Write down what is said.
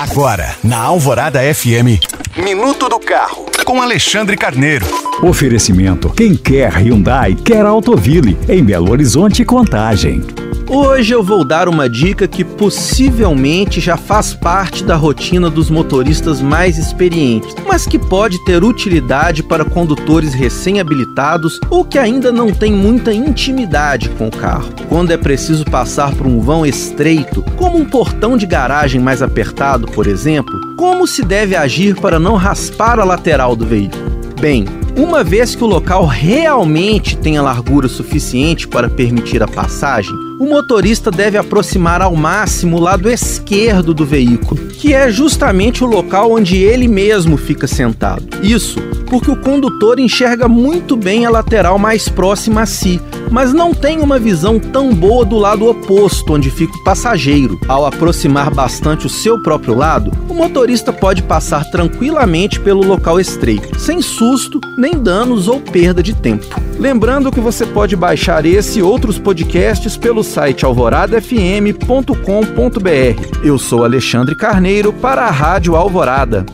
Agora, na Alvorada FM, Minuto do Carro, com Alexandre Carneiro. Oferecimento: quem quer Hyundai, quer Autoville, em Belo Horizonte Contagem. Hoje eu vou dar uma dica que possivelmente já faz parte da rotina dos motoristas mais experientes, mas que pode ter utilidade para condutores recém-habilitados ou que ainda não têm muita intimidade com o carro. Quando é preciso passar por um vão estreito, como um portão de garagem mais apertado, por exemplo, como se deve agir para não raspar a lateral do veículo? Bem, uma vez que o local realmente tenha largura suficiente para permitir a passagem, o motorista deve aproximar ao máximo o lado esquerdo do veículo, que é justamente o local onde ele mesmo fica sentado. Isso porque o condutor enxerga muito bem a lateral mais próxima a si, mas não tem uma visão tão boa do lado oposto, onde fica o passageiro. Ao aproximar bastante o seu próprio lado, o motorista pode passar tranquilamente pelo local estreito, sem susto, nem danos ou perda de tempo. Lembrando que você pode baixar esse e outros podcasts pelo site alvoradafm.com.br. Eu sou Alexandre Carneiro para a Rádio Alvorada.